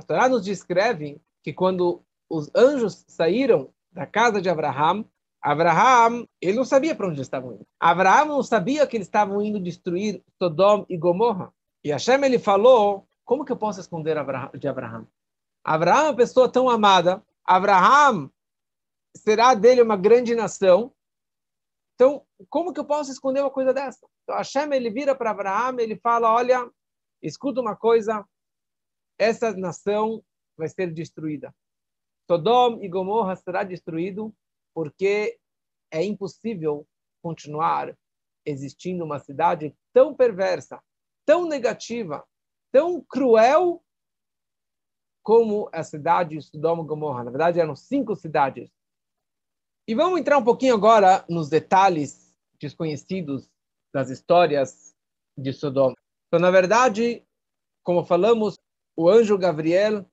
A Torá nos descreve que quando os anjos saíram da casa de Abraham, Abraham, ele não sabia para onde estavam indo. Abraham não sabia que eles estavam indo destruir Sodom e Gomorra. E Hashem, ele falou, como que eu posso esconder de Abraham? Abraham é uma pessoa tão amada. Abraham será dele uma grande nação. Então, como que eu posso esconder uma coisa dessa? Então, Hashem, ele vira para Abraham, ele fala, olha, escuta uma coisa, essa nação vai ser destruída. Sodom e Gomorra será destruído porque é impossível continuar existindo uma cidade tão perversa, tão negativa, tão cruel como a cidade de Sodoma e Gomorra. Na verdade, eram cinco cidades. E vamos entrar um pouquinho agora nos detalhes desconhecidos das histórias de Sodoma. Então, na verdade, como falamos, o anjo Gabriel,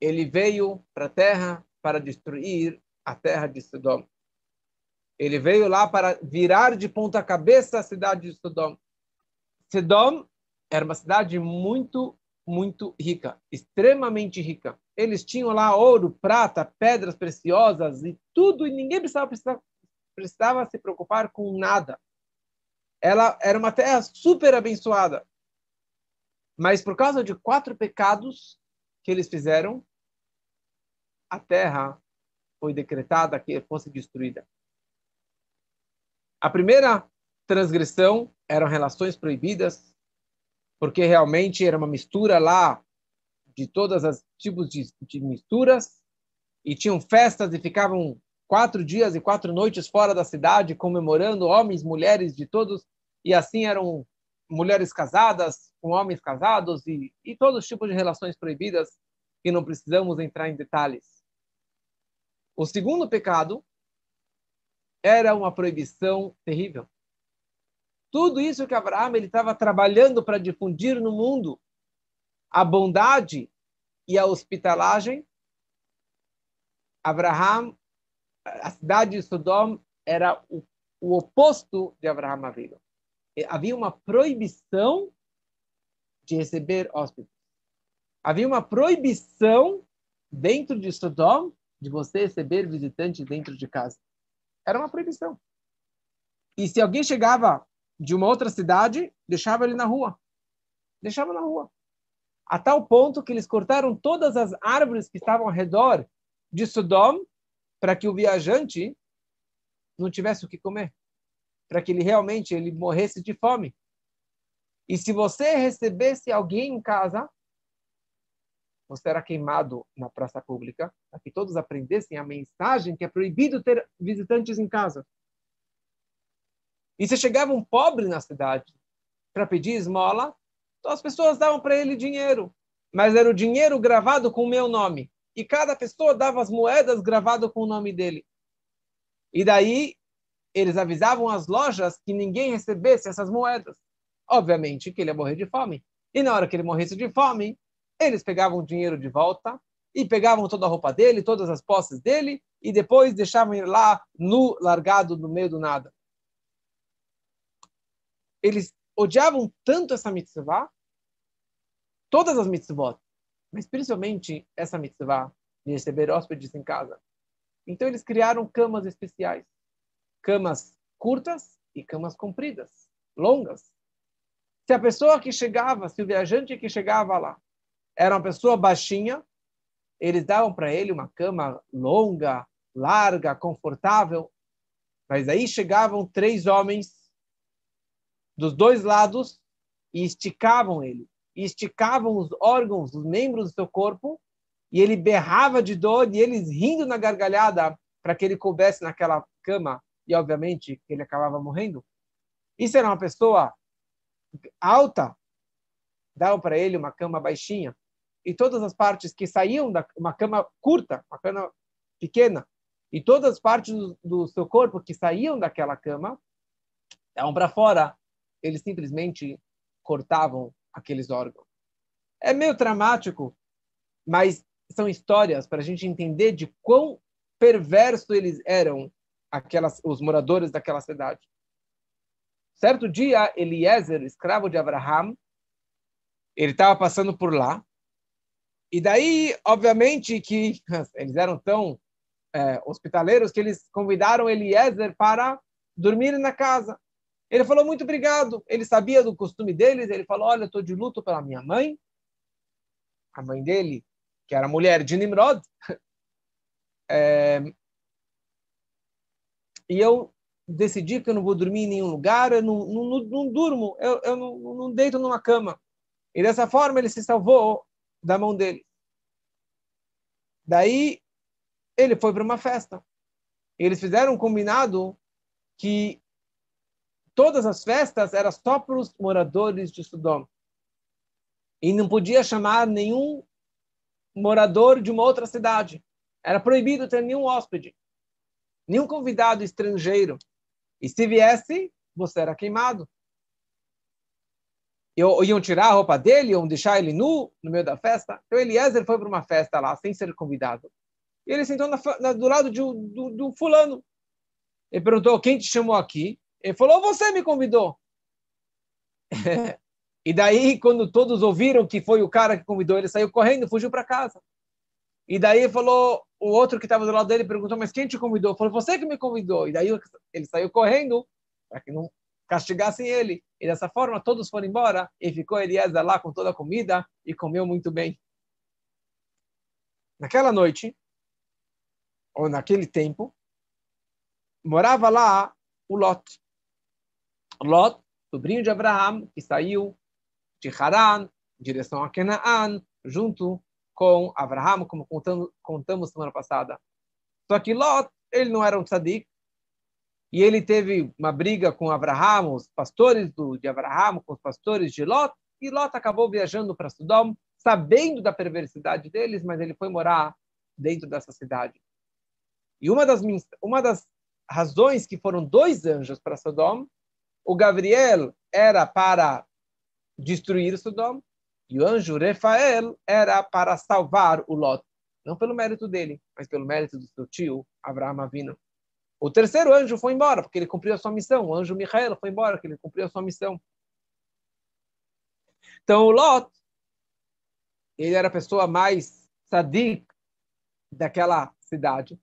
ele veio para a terra para destruir a terra de Sodoma. Ele veio lá para virar de ponta cabeça a cidade de Sodoma. Sodom era uma cidade muito, muito rica, extremamente rica. Eles tinham lá ouro, prata, pedras preciosas e tudo, e ninguém precisava, precisava, precisava se preocupar com nada. Ela era uma terra super abençoada. Mas por causa de quatro pecados que eles fizeram, a terra foi decretada que fosse destruída. A primeira transgressão eram relações proibidas, porque realmente era uma mistura lá de todas as tipos de, de misturas, e tinham festas e ficavam quatro dias e quatro noites fora da cidade, comemorando homens, mulheres de todos, e assim eram mulheres casadas com homens casados e, e todos os tipos de relações proibidas que não precisamos entrar em detalhes. O segundo pecado era uma proibição terrível. Tudo isso que Abraão estava trabalhando para difundir no mundo, a bondade e a hospitalagem, Abraão, a cidade de Sodom era o, o oposto de Abraão Avilo. Havia uma proibição de receber hóspedes. Havia uma proibição dentro de Sodom de você receber visitantes dentro de casa. Era uma proibição. E se alguém chegava de uma outra cidade, deixava ele na rua. Deixava na rua. A tal ponto que eles cortaram todas as árvores que estavam ao redor de Sodom para que o viajante não tivesse o que comer. Para que ele realmente ele morresse de fome. E se você recebesse alguém em casa, você era queimado na praça pública, para que todos aprendessem a mensagem que é proibido ter visitantes em casa. E se chegava um pobre na cidade para pedir esmola, então as pessoas davam para ele dinheiro, mas era o dinheiro gravado com o meu nome. E cada pessoa dava as moedas gravado com o nome dele. E daí eles avisavam as lojas que ninguém recebesse essas moedas. Obviamente que ele ia morrer de fome. E na hora que ele morresse de fome, eles pegavam o dinheiro de volta e pegavam toda a roupa dele, todas as posses dele, e depois deixavam ele lá nu, largado no meio do nada. Eles odiavam tanto essa mitzvah, todas as mitzvot, mas principalmente essa mitzvah de receber hóspedes em casa. Então eles criaram camas especiais, camas curtas e camas compridas, longas. Se a pessoa que chegava, se o viajante que chegava lá, era uma pessoa baixinha, eles davam para ele uma cama longa, larga, confortável. Mas aí chegavam três homens dos dois lados e esticavam ele. E esticavam os órgãos, os membros do seu corpo, e ele berrava de dor, e eles rindo na gargalhada para que ele coubesse naquela cama, e obviamente ele acabava morrendo. Isso era uma pessoa alta, davam para ele uma cama baixinha e todas as partes que saíam da uma cama curta, uma cama pequena, e todas as partes do, do seu corpo que saíam daquela cama, estavam para fora, eles simplesmente cortavam aqueles órgãos. É meio dramático, mas são histórias para a gente entender de quão perverso eles eram, aquelas, os moradores daquela cidade. Certo dia, Eliezer, escravo de Abraham, ele estava passando por lá e daí, obviamente, que eles eram tão é, hospitaleiros que eles convidaram Eliezer para dormir na casa. Ele falou muito obrigado. Ele sabia do costume deles. Ele falou: Olha, estou de luto pela minha mãe. A mãe dele, que era mulher de Nimrod. É, e eu decidi que eu não vou dormir em nenhum lugar, eu não, não, não durmo, eu, eu não, não deito numa cama. E dessa forma ele se salvou da mão dele. Daí ele foi para uma festa. Eles fizeram um combinado que todas as festas eram só para os moradores de Sodom. E não podia chamar nenhum morador de uma outra cidade. Era proibido ter nenhum hóspede, nenhum convidado estrangeiro. E se viesse, você era queimado. Iam tirar a roupa dele, iam deixar ele nu no meio da festa. Então Eliezer foi para uma festa lá, sem ser convidado. E ele sentou na, na, do lado de, do, do fulano. Ele perguntou, quem te chamou aqui? Ele falou, você me convidou. e daí, quando todos ouviram que foi o cara que convidou, ele saiu correndo fugiu para casa. E daí falou, o outro que estava do lado dele perguntou, mas quem te convidou? Falou, você que me convidou. E daí ele saiu correndo para que não castigassem ele. E dessa forma todos foram embora e ficou Eliezer lá com toda a comida e comeu muito bem. Naquela noite, ou naquele tempo, morava lá o Lot. Lot, sobrinho de Abraão, que saiu de Haran, em direção a Canaã, junto com Abraão, como contamos, contamos semana passada. Só que Lot, ele não era um tzadik, e ele teve uma briga com Abraão, os pastores do, de Abraão, com os pastores de Lot, e Lot acabou viajando para Sodom, sabendo da perversidade deles, mas ele foi morar dentro dessa cidade. E uma das, uma das razões que foram dois anjos para Sodom, o Gabriel era para destruir Sodom, e o anjo Rafael era para salvar o Lot. Não pelo mérito dele, mas pelo mérito do seu tio, Abraão Avino. O terceiro anjo foi embora, porque ele cumpriu a sua missão. O anjo Michael foi embora, porque ele cumpriu a sua missão. Então, o Lot, ele era a pessoa mais sadik daquela cidade.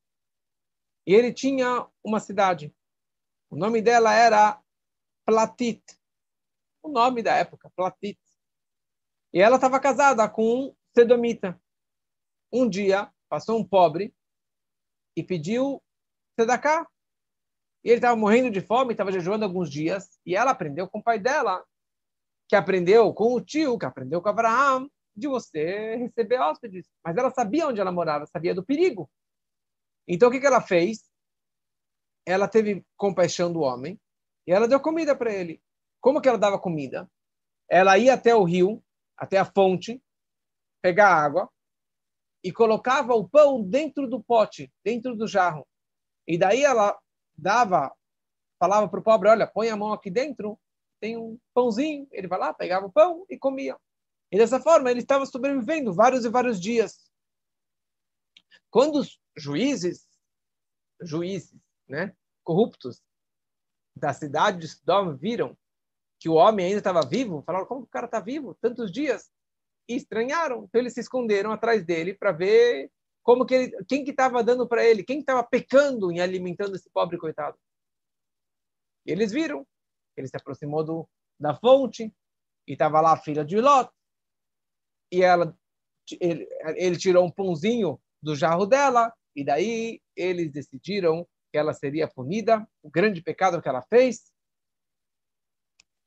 E ele tinha uma cidade. O nome dela era Platit. O nome da época, Platit. E ela estava casada com um sedomita. Um dia, passou um pobre e pediu sedaká. E ele estava morrendo de fome, estava jejuando alguns dias, e ela aprendeu com o pai dela, que aprendeu com o tio, que aprendeu com Abraão, de você receber hóspedes. Mas ela sabia onde ela morava, sabia do perigo. Então, o que, que ela fez? Ela teve compaixão do homem e ela deu comida para ele. Como que ela dava comida? Ela ia até o rio, até a fonte, pegar água e colocava o pão dentro do pote, dentro do jarro. E daí ela dava, falava para o pobre, olha, põe a mão aqui dentro, tem um pãozinho. Ele vai lá, pegava o pão e comia. E dessa forma ele estava sobrevivendo vários e vários dias. Quando os juízes, juízes, né, corruptos da cidade de Sodoma viram que o homem ainda estava vivo, falaram, como o cara está vivo? Tantos dias. E estranharam. Então eles se esconderam atrás dele para ver como que ele, quem que estava dando para ele, quem estava pecando em alimentando esse pobre coitado. E eles viram. Ele se aproximou do, da fonte e estava lá a filha de Lot. E ela, ele, ele tirou um pãozinho do jarro dela e daí eles decidiram que ela seria punida, o grande pecado que ela fez,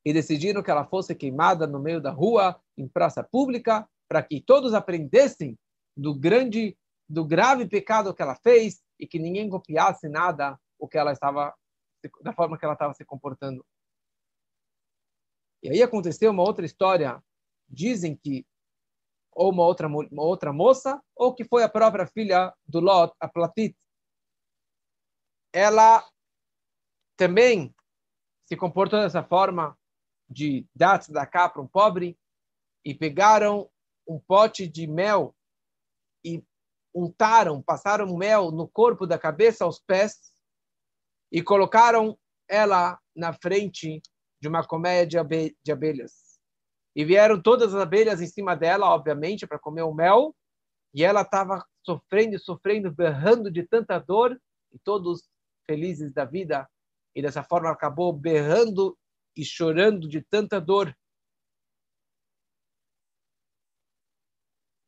e decidiram que ela fosse queimada no meio da rua, em praça pública, para que todos aprendessem do grande, do grave pecado que ela fez e que ninguém copiasse nada o que ela estava da forma que ela estava se comportando. E aí aconteceu uma outra história. Dizem que ou uma outra uma outra moça ou que foi a própria filha do Lot, a Platit. Ela também se comportou dessa forma de dar da cá para um pobre e pegaram um pote de mel e untaram, passaram mel no corpo da cabeça aos pés e colocaram ela na frente de uma colmeia de, abelhas. E vieram todas as abelhas em cima dela, obviamente, para comer o mel, E ela estava sofrendo sofrendo, berrando de tanta dor, e todos felizes da vida. E dessa forma acabou berrando e chorando de tanta dor.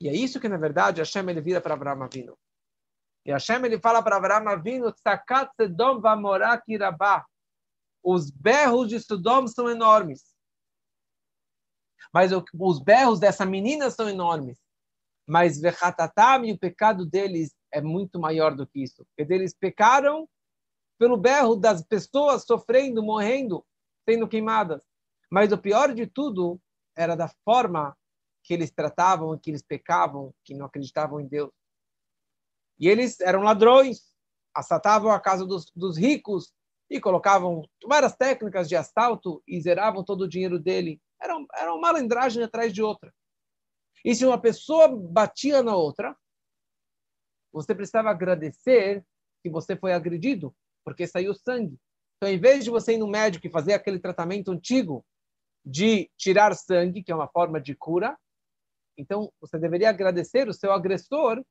E é isso que, na verdade, Hashem ele vira para Abraão Avinu. E Hashem ele fala para Abraão Avinu. Os berros de Sodom são enormes. Mas os berros dessa menina são enormes. Mas Vechatatam e o pecado deles é muito maior do que isso. Porque eles pecaram pelo berro das pessoas sofrendo, morrendo, sendo queimadas. Mas o pior de tudo era da forma que eles tratavam, que eles pecavam, que não acreditavam em Deus. E eles eram ladrões, assaltavam a casa dos, dos ricos e colocavam várias técnicas de assalto e zeravam todo o dinheiro dele. Era, era uma malandragem atrás de outra. E se uma pessoa batia na outra, você precisava agradecer que você foi agredido, porque saiu sangue. Então, em vez de você ir no médico e fazer aquele tratamento antigo de tirar sangue, que é uma forma de cura, então, você deveria agradecer o seu agressor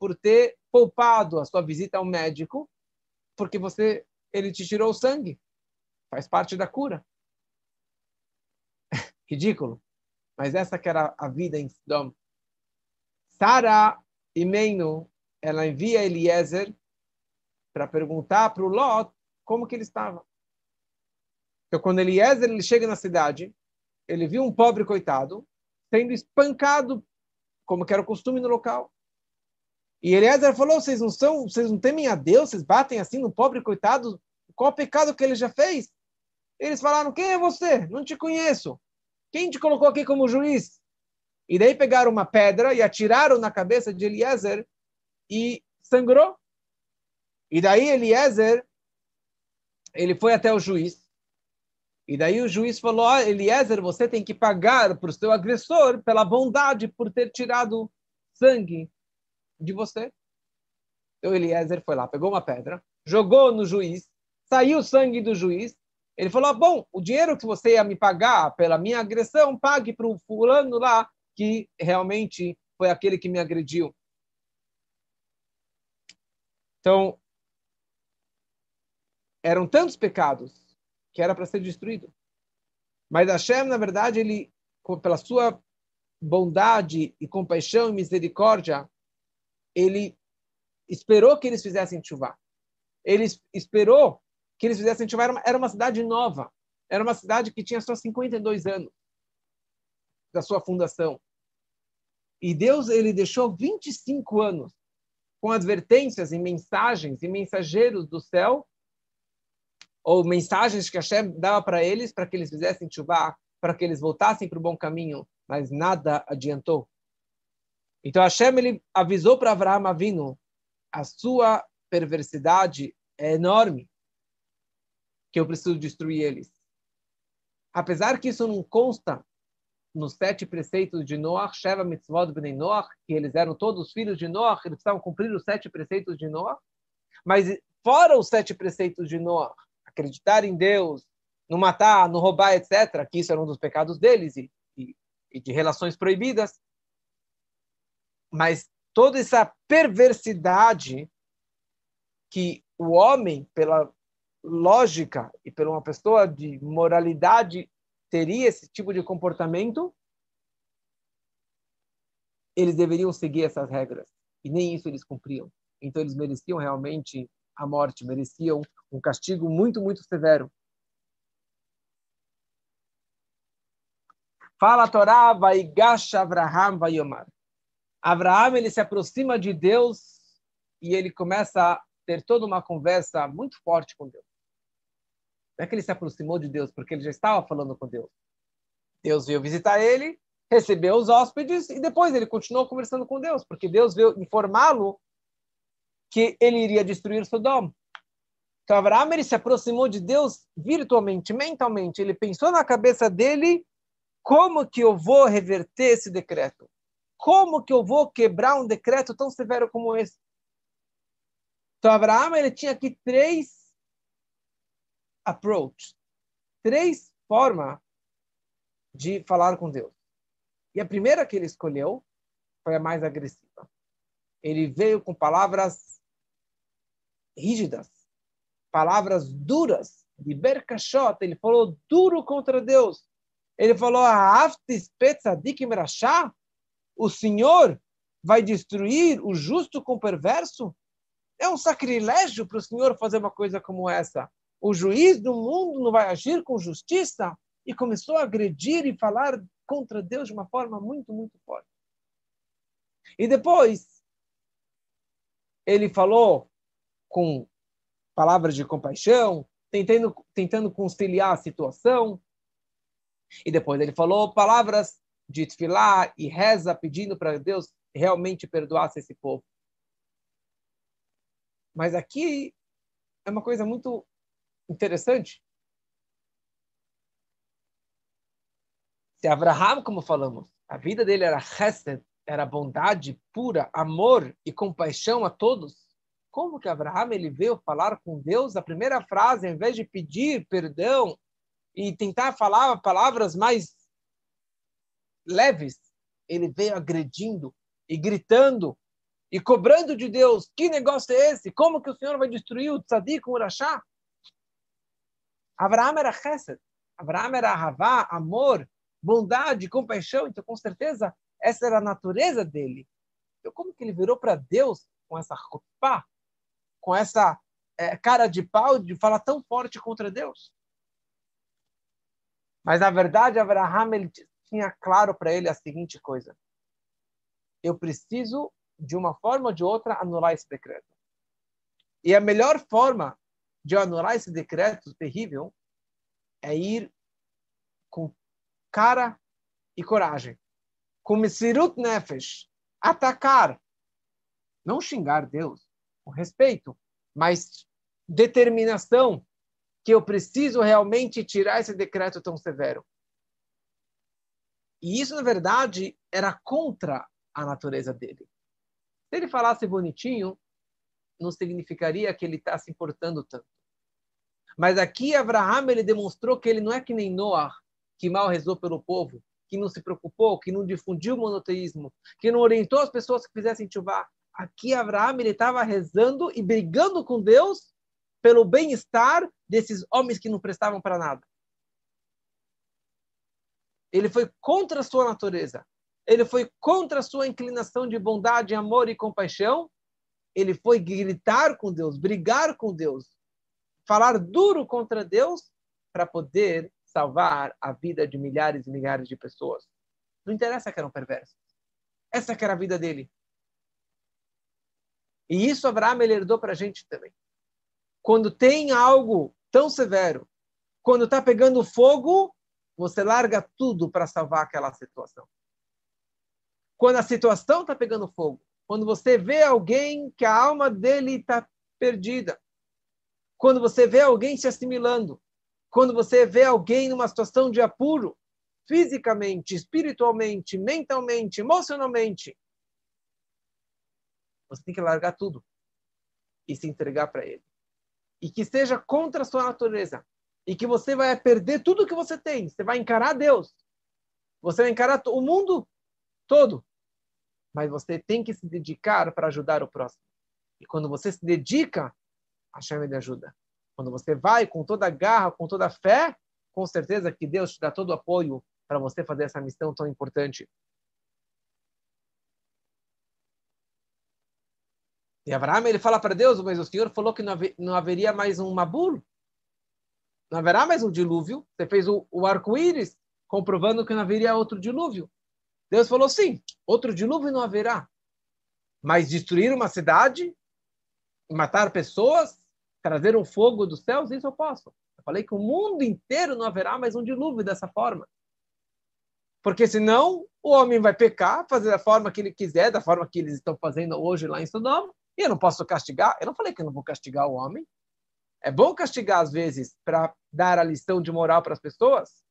por ter poupado a sua visita ao médico, porque você ele te tirou o sangue. Faz parte da cura. Ridículo. Mas essa que era a vida em Sodom. Sara Meino, ela envia Eliezer para perguntar para o Lot como que ele estava. Então, quando Eliezer ele chega na cidade, ele viu um pobre coitado sendo espancado, como que era o costume no local. E Eliezer falou: vocês não são, vocês não temem a Deus, vocês batem assim no pobre coitado, qual o pecado que ele já fez? Eles falaram: quem é você? Não te conheço. Quem te colocou aqui como juiz? E daí pegaram uma pedra e atiraram na cabeça de Eliezer e sangrou. E daí Eliezer, ele foi até o juiz e daí o juiz falou: ah, Eliezer, você tem que pagar para o seu agressor pela bondade por ter tirado sangue de você. Então Eliezer foi lá, pegou uma pedra, jogou no juiz, saiu sangue do juiz. Ele falou: ah, Bom, o dinheiro que você ia me pagar pela minha agressão, pague para o fulano lá, que realmente foi aquele que me agrediu. Então, eram tantos pecados que era para ser destruído. Mas Hashem, na verdade, ele, pela sua bondade e compaixão e misericórdia, ele esperou que eles fizessem chuva. Ele esperou que eles fizessem chuva. Era era uma cidade nova. Era uma cidade que tinha só 52 anos da sua fundação. E Deus ele deixou 25 anos com advertências e mensagens e mensageiros do céu ou mensagens que Hashem dava para eles para que eles fizessem chuva, para que eles voltassem para o bom caminho, mas nada adiantou. Então Hashem ele avisou para Abraão a sua perversidade é enorme, que eu preciso destruir eles. Apesar que isso não consta nos sete preceitos de Noah, Sheva Mitzvot Bnei Noah, que eles eram todos filhos de Noah, eles precisavam cumprir os sete preceitos de Noah, mas fora os sete preceitos de Noah, acreditar em Deus, não matar, não roubar, etc., que isso era um dos pecados deles e, e, e de relações proibidas. Mas toda essa perversidade que o homem, pela lógica e pela uma pessoa de moralidade, teria esse tipo de comportamento, eles deveriam seguir essas regras. E nem isso eles cumpriam. Então eles mereciam realmente a morte, mereciam um castigo muito, muito severo. Fala a Torá, vai gasha Abraham vai Yomar. Abraham ele se aproxima de Deus e ele começa a ter toda uma conversa muito forte com Deus. Não é que ele se aproximou de Deus porque ele já estava falando com Deus. Deus veio visitar ele, recebeu os hóspedes e depois ele continuou conversando com Deus, porque Deus veio informá-lo que ele iria destruir Sodoma. Então, Abraão ele se aproximou de Deus virtualmente, mentalmente. Ele pensou na cabeça dele como que eu vou reverter esse decreto? Como que eu vou quebrar um decreto tão severo como esse? Então, Abraão ele tinha aqui três approaches, três formas de falar com Deus. E a primeira que ele escolheu foi a mais agressiva. ele veio com palavras rígidas, palavras duras, de Berkashot, ele falou duro contra Deus. Ele falou, o Senhor vai destruir o justo com o perverso? É um sacrilégio para o Senhor fazer uma coisa como essa. O juiz do mundo não vai agir com justiça? E começou a agredir e falar contra Deus de uma forma muito, muito forte. E depois, ele falou com palavras de compaixão, tentando, tentando conciliar a situação. E depois ele falou palavras de tefilá e reza, pedindo para Deus realmente perdoasse esse povo. Mas aqui é uma coisa muito interessante. Se Abraham, como falamos, a vida dele era chesed, era bondade pura, amor e compaixão a todos, como que Abraham ele veio falar com Deus? A primeira frase, em vez de pedir perdão e tentar falar palavras mais leves, ele veio agredindo e gritando e cobrando de Deus. Que negócio é esse? Como que o Senhor vai destruir o tzadik o rachá? Abraão era chesed. Abraão era havá, amor, bondade, compaixão. Então, com certeza, essa era a natureza dele. Então, como que ele virou para Deus com essa roupa, com essa é, cara de pau de falar tão forte contra Deus? Mas, na verdade, Abraham ele tinha claro para ele a seguinte coisa. Eu preciso, de uma forma ou de outra, anular esse decreto. E a melhor forma de anular esse decreto terrível é ir com cara e coragem. Com Mesirut Nefesh. Atacar. Não xingar Deus. Respeito. Mas determinação que eu preciso realmente tirar esse decreto tão severo. E isso, na verdade, era contra a natureza dele. Se ele falasse bonitinho, não significaria que ele está se importando tanto. Mas aqui Abraham ele demonstrou que ele não é que nem Noah, que mal rezou pelo povo, que não se preocupou, que não difundiu o monoteísmo, que não orientou as pessoas que fizessem chuvá. Aqui Abraham ele estava rezando e brigando com Deus pelo bem-estar desses homens que não prestavam para nada. Ele foi contra a sua natureza. Ele foi contra a sua inclinação de bondade, amor e compaixão. Ele foi gritar com Deus, brigar com Deus, falar duro contra Deus para poder salvar a vida de milhares e milhares de pessoas. Não interessa que eram perversos. Essa que era a vida dele. E isso Abraão ele herdou para a gente também. Quando tem algo tão severo, quando está pegando fogo, você larga tudo para salvar aquela situação. Quando a situação está pegando fogo, quando você vê alguém que a alma dele está perdida, quando você vê alguém se assimilando, quando você vê alguém numa situação de apuro, fisicamente, espiritualmente, mentalmente, emocionalmente, você tem que largar tudo e se entregar para ele. E que seja contra a sua natureza e que você vai perder tudo que você tem. Você vai encarar Deus. Você vai encarar o mundo todo. Mas você tem que se dedicar para ajudar o próximo. E quando você se dedica, a chama de ajuda. Quando você vai com toda a garra, com toda a fé, com certeza que Deus te dá todo o apoio para você fazer essa missão tão importante. E Abraão ele fala para Deus, mas o Senhor falou que não haveria mais um Mabul, não haverá mais um dilúvio. Você fez o, o arco-íris, comprovando que não haveria outro dilúvio. Deus falou: sim, outro dilúvio não haverá. Mas destruir uma cidade, matar pessoas, trazer um fogo dos céus, isso eu posso. Eu falei que o mundo inteiro não haverá mais um dilúvio dessa forma. Porque senão o homem vai pecar, fazer da forma que ele quiser, da forma que eles estão fazendo hoje lá em Sodoma, e eu não posso castigar. Eu não falei que eu não vou castigar o homem. É bom castigar às vezes para dar a lição de moral para as pessoas.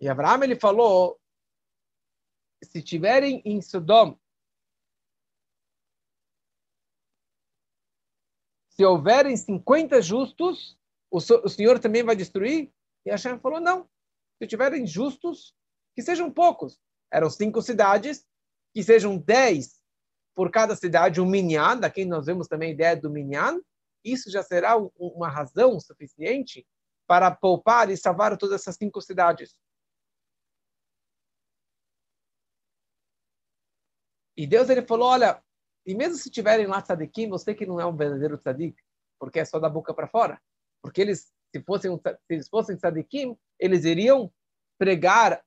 E Abraão ele falou: se tiverem em Sodom, se houverem 50 justos, o, o Senhor também vai destruir? E Hashem falou: não. Se tiverem justos, que sejam poucos. eram cinco cidades, que sejam dez por cada cidade, um minyan, daqui nós vemos também a ideia do minyan, isso já será uma razão suficiente para poupar e salvar todas essas cinco cidades. E Deus ele falou, olha, e mesmo se tiverem lá tzadikim, você que não é um verdadeiro tzadik, porque é só da boca para fora, porque eles, se fossem, se eles fossem tzadikim, eles iriam pregar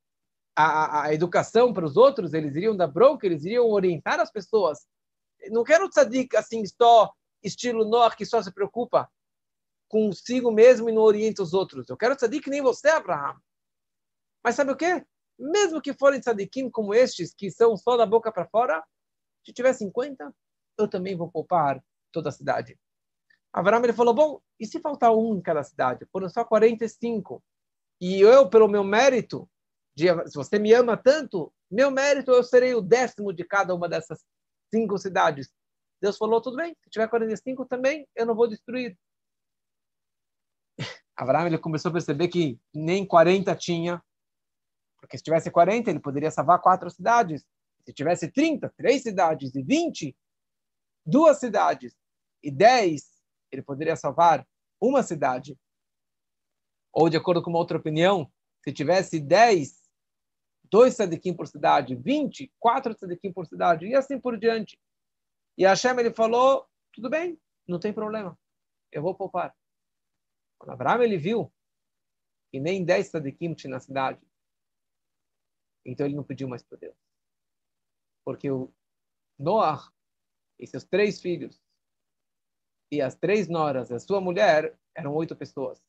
a, a, educação para os outros, eles iriam dar bronca, eles iriam orientar as pessoas. Não quero tzadik assim, só estilo Noah, que só se preocupa consigo mesmo e não orienta os outros. Eu quero tzadik nem você, Abraham. Mas sabe o quê? Mesmo que forem tzadikim como estes, que são só da boca para fora, se tiver 50, eu também vou poupar toda a cidade. Abraham ele falou, bom, e se faltar um em cada cidade? Foram só 45. E eu, pelo meu mérito, de, se você me ama tanto, meu mérito, eu serei o décimo de cada uma dessas cinco cidades. Deus falou, tudo bem, se tiver 45 também, eu não vou destruir. Abraão ele começou a perceber que nem 40 tinha, porque se tivesse 40, ele poderia salvar quatro cidades. Se tivesse 30, três cidades, e 20, duas cidades, e 10, ele poderia salvar uma cidade. Ou, de acordo com uma outra opinião, se tivesse 10, dois sadiquim por cidade, 20, quatro sadiquim por cidade, e assim por diante. E Hashem, ele falou, tudo bem, não tem problema, eu vou poupar. Quando Abraão, ele viu que nem 10 sadiquim tinha na cidade, então ele não pediu mais para Deus. Porque o Noah e seus três filhos e as três noras a sua mulher eram oito pessoas.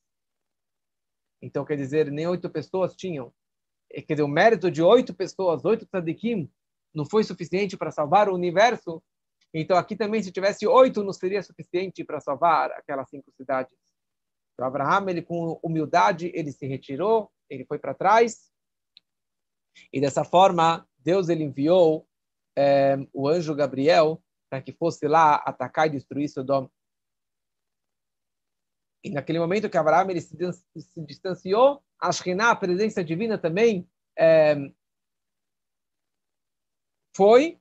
Então, quer dizer, nem oito pessoas tinham. Quer dizer, o mérito de oito pessoas, oito tzadikim, não foi suficiente para salvar o universo. Então, aqui também, se tivesse oito, não seria suficiente para salvar aquelas cinco cidades. Então, Abraham, ele com humildade, ele se retirou, ele foi para trás. E dessa forma, Deus ele enviou é, o anjo Gabriel para que fosse lá atacar e destruir Sodoma. E naquele momento que Abraão ele se, se distanciou, a Shekhinah, a presença divina também, é, foi. O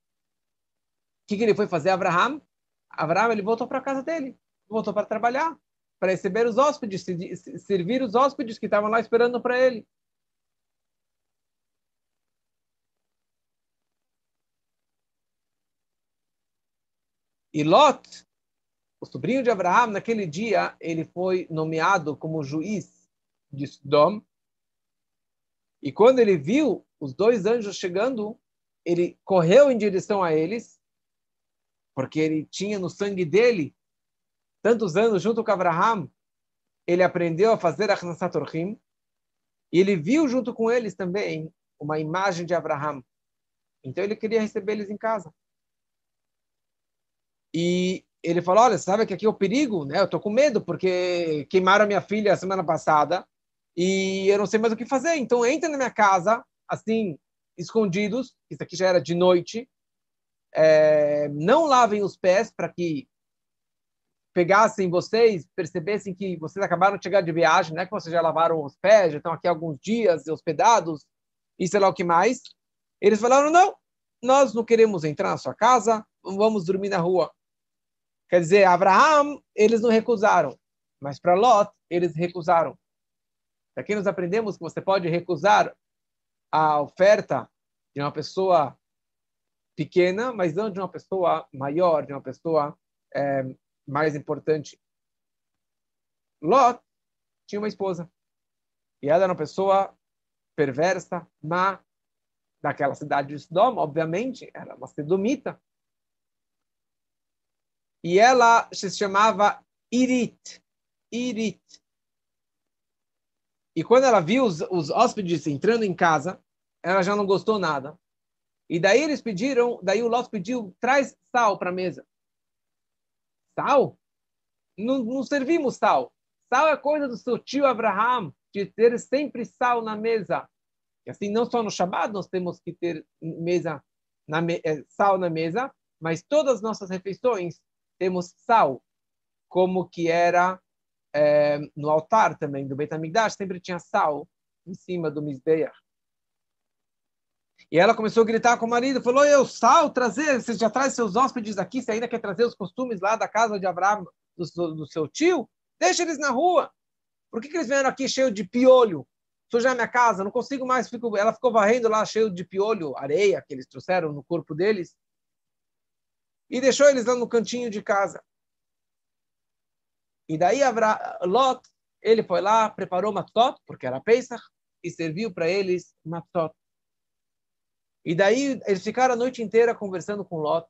que, que ele foi fazer, Abraão? Abraão ele voltou para casa dele, voltou para trabalhar, para receber os hóspedes, servir os hóspedes que estavam lá esperando para ele. E Lot, o sobrinho de Abraão, naquele dia, ele foi nomeado como juiz de Sodom. E quando ele viu os dois anjos chegando, ele correu em direção a eles, porque ele tinha no sangue dele tantos anos junto com Abraham, ele aprendeu a fazer a Orhim, e ele viu junto com eles também uma imagem de Abraham. Então ele queria receber eles em casa. E ele falou, olha, sabe que aqui é o perigo, né? Eu tô com medo porque queimaram minha filha semana passada e eu não sei mais o que fazer. Então entra na minha casa, assim, escondidos. Isso aqui já era de noite. É, não lavem os pés para que pegassem vocês, percebessem que vocês acabaram de chegar de viagem, né? Que vocês já lavaram os pés, já estão aqui alguns dias hospedados e sei lá o que mais. Eles falaram, não, nós não queremos entrar na sua casa, vamos dormir na rua. Quer dizer, Abraham, eles não recusaram, mas para Lot, eles recusaram. Aqui nós aprendemos que você pode recusar a oferta de uma pessoa pequena, mas não de uma pessoa maior, de uma pessoa é, mais importante. Lot tinha uma esposa. E ela era uma pessoa perversa, má, daquela cidade de Sodom, obviamente, era uma sedomita e ela se chamava Irit. Irit. E quando ela viu os, os hóspedes entrando em casa, ela já não gostou nada. E daí eles pediram, daí o Lot pediu, traz sal para a mesa. Sal? Não, não servimos sal. Sal é coisa do seu tio Abraham, de ter sempre sal na mesa. E assim, não só no Shabbat nós temos que ter mesa na, eh, sal na mesa, mas todas as nossas refeições temos sal, como que era é, no altar também do Beit HaMikdash, sempre tinha sal em cima do Mizbeach. E ela começou a gritar com o marido, falou, eu sal, trazer, você já traz seus hóspedes aqui, você ainda quer trazer os costumes lá da casa de Abraão, do, do seu tio? Deixa eles na rua. Por que, que eles vieram aqui cheio de piolho? Sujar minha casa, não consigo mais. Fico... Ela ficou varrendo lá cheio de piolho, areia que eles trouxeram no corpo deles. E deixou eles lá no cantinho de casa. E daí Avra... Lot, ele foi lá, preparou uma tot, porque era Pesach, e serviu para eles uma tot. E daí eles ficaram a noite inteira conversando com Lot.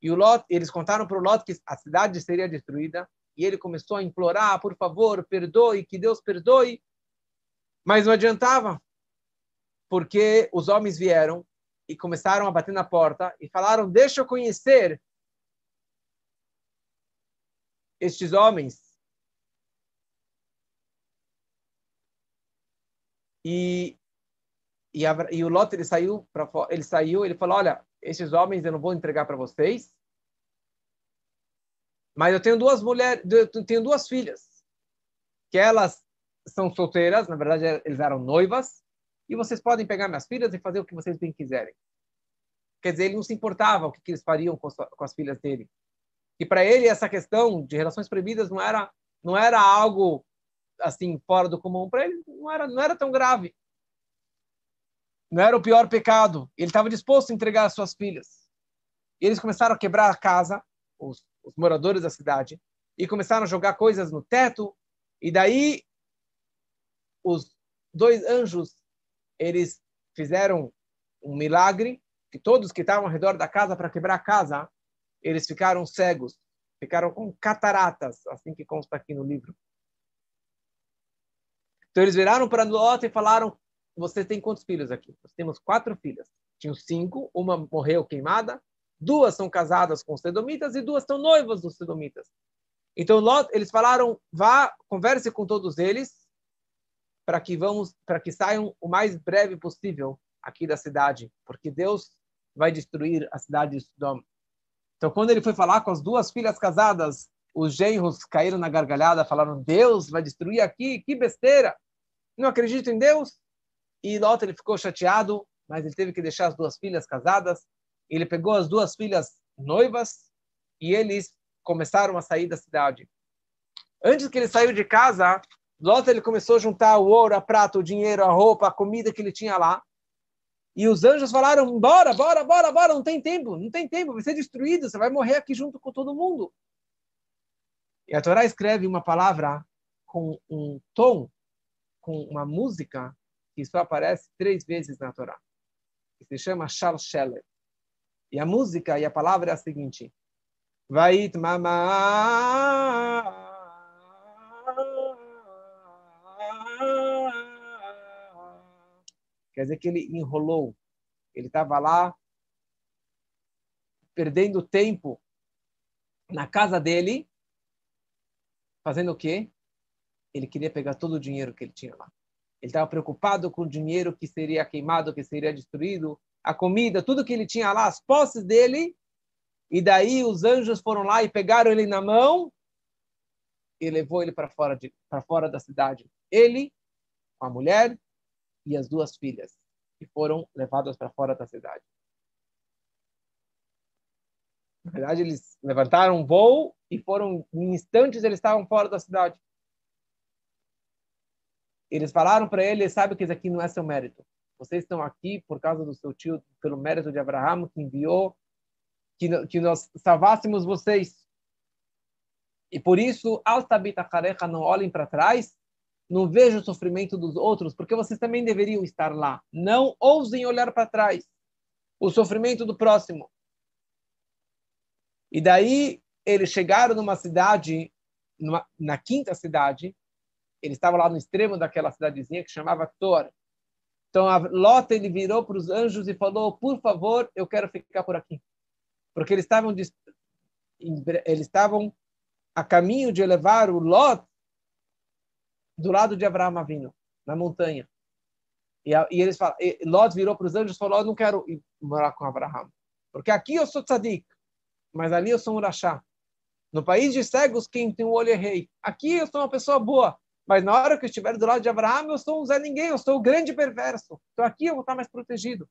E o Lot, eles contaram para o Lot que a cidade seria destruída. E ele começou a implorar, por favor, perdoe, que Deus perdoe. Mas não adiantava, porque os homens vieram e começaram a bater na porta e falaram: Deixa eu conhecer estes homens. E e, a, e o Lot ele saiu para ele saiu, ele falou: "Olha, esses homens eu não vou entregar para vocês, mas eu tenho duas mulheres, eu tenho duas filhas, que elas são solteiras, na verdade eles eram noivas, e vocês podem pegar minhas filhas e fazer o que vocês bem quiserem. Quer dizer, ele não se importava o que, que eles fariam com, com as filhas dele. E para ele essa questão de relações proibidas não era não era algo assim fora do comum para ele, não era não era tão grave. Não era o pior pecado. Ele estava disposto a entregar as suas filhas. E eles começaram a quebrar a casa, os, os moradores da cidade, e começaram a jogar coisas no teto. E daí os dois anjos, eles fizeram um milagre, que todos que estavam ao redor da casa para quebrar a casa, eles ficaram cegos, ficaram com cataratas, assim que consta aqui no livro. Então eles viraram para Lot e falaram: você tem quantos filhos aqui? Nós temos quatro filhas. Tinham cinco, uma morreu queimada, duas são casadas com os sedomitas e duas são noivas dos sedomitas. Então Lot, eles falaram, vá, converse com todos eles para que vamos, para que saiam o mais breve possível aqui da cidade, porque Deus vai destruir a cidade de Sodom. Então quando ele foi falar com as duas filhas casadas, os genros caíram na gargalhada, falaram: Deus vai destruir aqui, que besteira! Não acredito em Deus? E Lot ele ficou chateado, mas ele teve que deixar as duas filhas casadas. Ele pegou as duas filhas noivas e eles começaram a sair da cidade. Antes que ele saiu de casa, Lot ele começou a juntar o ouro, a prata, o dinheiro, a roupa, a comida que ele tinha lá. E os anjos falaram: bora, bora, bora, bora, não tem tempo, não tem tempo, vai ser destruído, você vai morrer aqui junto com todo mundo. E a Torá escreve uma palavra com um tom, com uma música que só aparece três vezes na Torá, que se chama Shalshelet. E a música e a palavra é a seguinte: Vait mama. Quer dizer que ele enrolou. Ele estava lá perdendo tempo na casa dele, fazendo o quê? Ele queria pegar todo o dinheiro que ele tinha lá. Ele estava preocupado com o dinheiro que seria queimado, que seria destruído, a comida, tudo que ele tinha lá, as posses dele. E daí os anjos foram lá e pegaram ele na mão e levou ele para fora de fora da cidade. Ele, com a mulher e as duas filhas, que foram levadas para fora da cidade. Na verdade, eles levantaram um voo e foram, em instantes, eles estavam fora da cidade eles falaram para ele, sabe que isso aqui não é seu mérito. Vocês estão aqui por causa do seu tio, pelo mérito de Abraão, que enviou que, que nós salvássemos vocês. E por isso, Altabitacareca, não olhem para trás, não vejam o sofrimento dos outros, porque vocês também deveriam estar lá. Não ousem olhar para trás o sofrimento do próximo. E daí eles chegaram numa cidade, numa, na quinta cidade, ele estava lá no extremo daquela cidadezinha que chamava Tor. Então, a Lot ele virou para os anjos e falou: Por favor, eu quero ficar por aqui. Porque eles estavam, eles estavam a caminho de levar o Lot do lado de Abraão Avino, na montanha. E, e eles falam, e Lot virou para os anjos e falou: não quero morar com Abraão. Porque aqui eu sou tzadik, mas ali eu sou um rachá. No país de cegos, quem tem o olho é rei. Aqui eu sou uma pessoa boa. Mas na hora que eu estiver do lado de Abraão, eu sou um Zé Ninguém, eu sou o grande perverso. Então aqui eu vou estar mais protegido.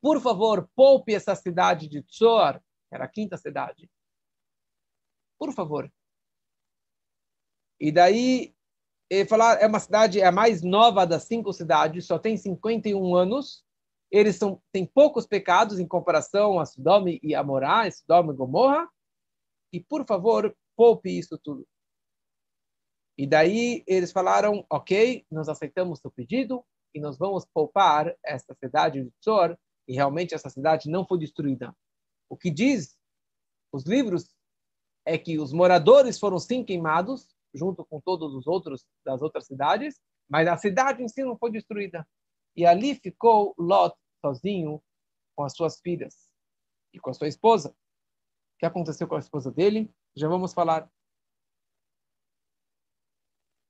por favor, poupe essa cidade de Tzor, era a quinta cidade. Por favor. E daí, ele falar, é uma cidade, é a mais nova das cinco cidades, só tem 51 anos. Eles são, têm poucos pecados em comparação a Sodoma e Amorá, Sodoma e Gomorra. E, por favor, poupe isso tudo. E daí eles falaram, ok, nós aceitamos seu pedido e nós vamos poupar essa cidade de Tzor, e realmente essa cidade não foi destruída. O que diz os livros é que os moradores foram sim queimados, junto com todos os outros das outras cidades, mas a cidade em si não foi destruída. E ali ficou Lot sozinho com as suas filhas e com a sua esposa. O que aconteceu com a esposa dele? Já vamos falar.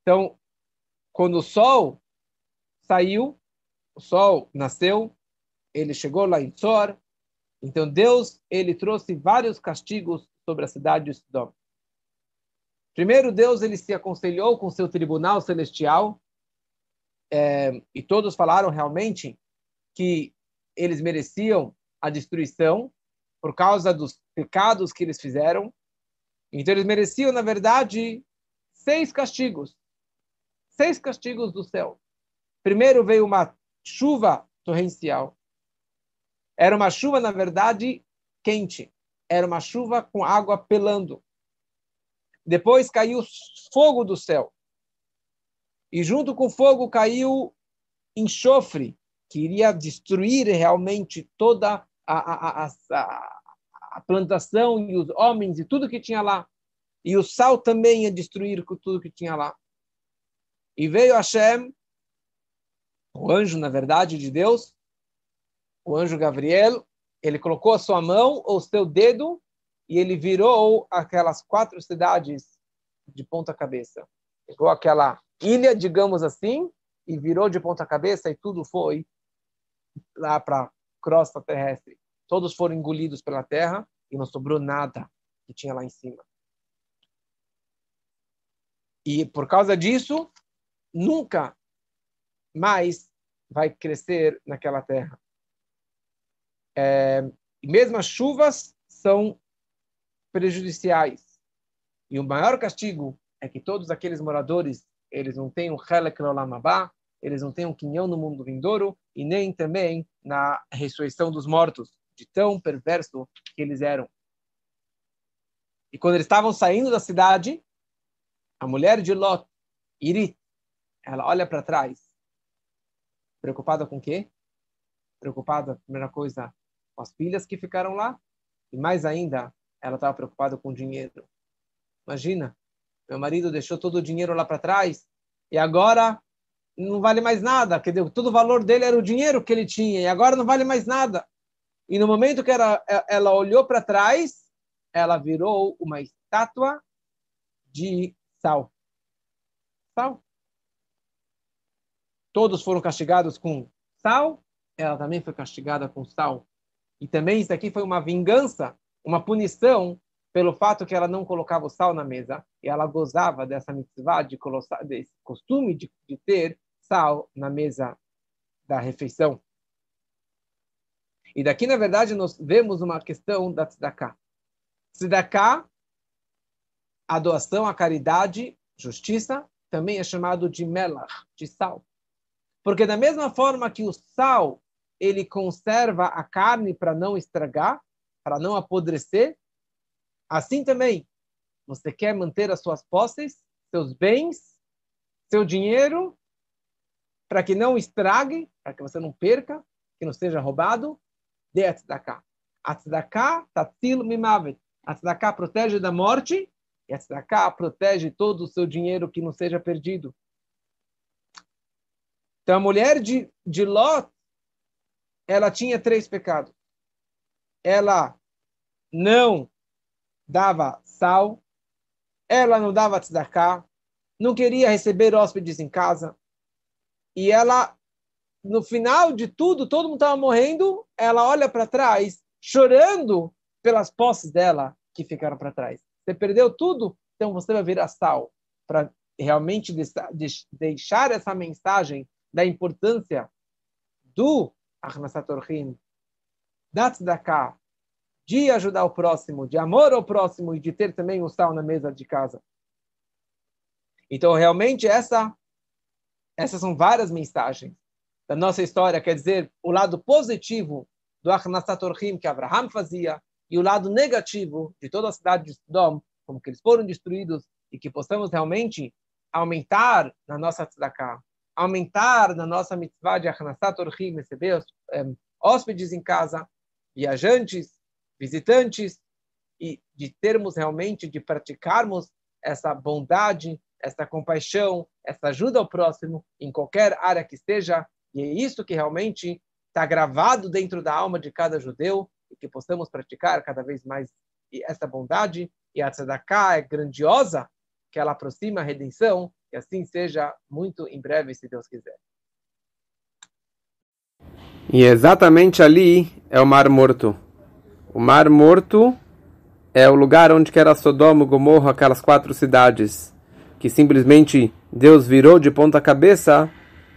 Então, quando o sol saiu, o sol nasceu, ele chegou lá em Zor. Então Deus ele trouxe vários castigos sobre a cidade de Sodom. Primeiro, Deus ele se aconselhou com seu tribunal celestial é, e todos falaram realmente que eles mereciam a destruição por causa dos pecados que eles fizeram. Então eles mereciam, na verdade, seis castigos. Seis castigos do céu. Primeiro veio uma chuva torrencial. Era uma chuva, na verdade, quente. Era uma chuva com água pelando. Depois caiu fogo do céu. E junto com o fogo caiu enxofre, que iria destruir realmente toda a, a, a, a plantação e os homens e tudo que tinha lá. E o sal também ia destruir tudo que tinha lá. E veio Hashem, o anjo, na verdade, de Deus, o anjo Gabriel, ele colocou a sua mão ou seu dedo e ele virou aquelas quatro cidades de ponta cabeça. Pegou aquela ilha, digamos assim, e virou de ponta cabeça e tudo foi lá para a crosta terrestre. Todos foram engolidos pela terra e não sobrou nada que tinha lá em cima. E por causa disso, nunca mais vai crescer naquela terra. É, mesmo as chuvas são prejudiciais. E o maior castigo é que todos aqueles moradores, eles não têm um Helek Olamabá, eles não têm um quinhão no mundo vindouro e nem também na ressurreição dos mortos, de tão perverso que eles eram. E quando eles estavam saindo da cidade, a mulher de Lot, Irit, ela olha para trás, preocupada com o quê? Preocupada, primeira coisa, com as filhas que ficaram lá, e mais ainda, ela estava preocupada com o dinheiro. Imagina, meu marido deixou todo o dinheiro lá para trás e agora não vale mais nada. Dizer, todo o valor dele era o dinheiro que ele tinha e agora não vale mais nada. E no momento que ela, ela olhou para trás, ela virou uma estátua de sal. Sal. Todos foram castigados com sal, ela também foi castigada com sal. E também isso aqui foi uma vingança, uma punição pelo fato que ela não colocava o sal na mesa e ela gozava dessa mitzvah, de desse costume de, de ter sal na mesa da refeição. E daqui, na verdade, nós vemos uma questão da tzedakah. Tzedakah, a doação, a caridade, justiça, também é chamado de melach, de sal. Porque da mesma forma que o sal ele conserva a carne para não estragar, para não apodrecer. Assim também, você quer manter as suas posses, seus bens, seu dinheiro, para que não estrague, para que você não perca, que não seja roubado, dê a tzedakah. A tzedakah tatil mimavet. A tzedakah protege da morte e a tzedakah protege todo o seu dinheiro que não seja perdido. Então, a mulher de, de Lot, ela tinha três pecados. Ela não dava sal, ela não dava tzedakah, não queria receber hóspedes em casa, e ela, no final de tudo, todo mundo estava morrendo, ela olha para trás, chorando pelas posses dela que ficaram para trás. Você perdeu tudo, então você vai virar sal para realmente deixar essa mensagem da importância do Achnasat Orchim, da tzedakah, de ajudar o próximo, de amor ao próximo e de ter também o sal na mesa de casa. Então, realmente, essa, essas são várias mensagens da nossa história, quer dizer, o lado positivo do Achnasat Orchim que Abraham fazia e o lado negativo de toda a cidade de Sodom, como que eles foram destruídos e que possamos realmente aumentar na nossa tzedakah, aumentar na nossa mitzvah de Achnasat Orchim, receber um, hóspedes em casa, viajantes, visitantes, e de termos realmente, de praticarmos essa bondade, essa compaixão, essa ajuda ao próximo, em qualquer área que esteja, e é isso que realmente está gravado dentro da alma de cada judeu, e que possamos praticar cada vez mais essa bondade, e a tzedakah é grandiosa, que ela aproxima a redenção, que assim seja muito em breve, se Deus quiser. E exatamente ali é o Mar Morto. O Mar Morto é o lugar onde era Sodoma, Gomorra, aquelas quatro cidades, que simplesmente Deus virou de ponta cabeça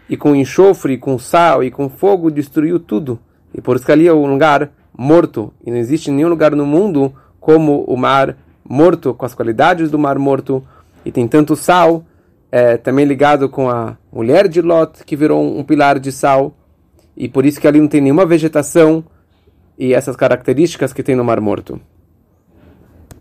e com enxofre, com sal e com fogo destruiu tudo. E por isso que ali é um lugar morto. E não existe nenhum lugar no mundo como o Mar Morto, com as qualidades do Mar Morto. E tem tanto sal, é, também ligado com a mulher de Lot, que virou um pilar de sal e por isso que ali não tem nenhuma vegetação e essas características que tem no Mar Morto.